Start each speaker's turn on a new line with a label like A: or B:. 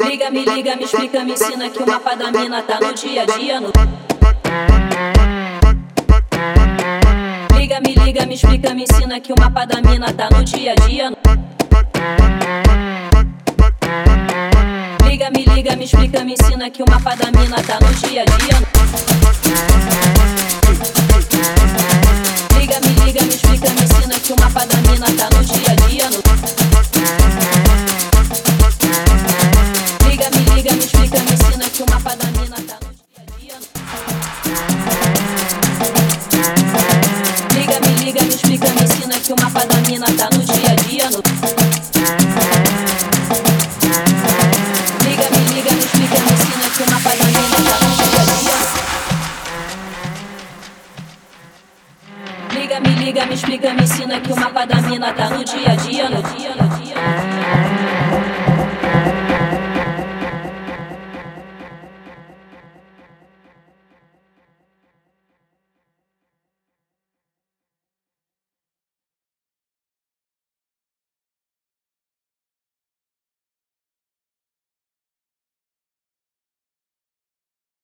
A: Liga, me liga, me explica, me ensina que o mapa da mina tá no dia a dia. No... Liga, me liga, me explica, me ensina que o mapa da mina tá no dia a dia. No... Me liga, me explica, me ensina que o mapa da mina tá no dia a dia. Liga, me liga, me explica, me ensina que o mapa da mina tá no dia a dia. Liga, me liga, me explica, me ensina que o mapa da mina tá no dia a dia. Liga, me liga, me explica, me ensina que o mapa da mina tá no dia a dia. Liga, me liga, me explica, me ensina que o mapa da mina tá no dia a dia, no dia.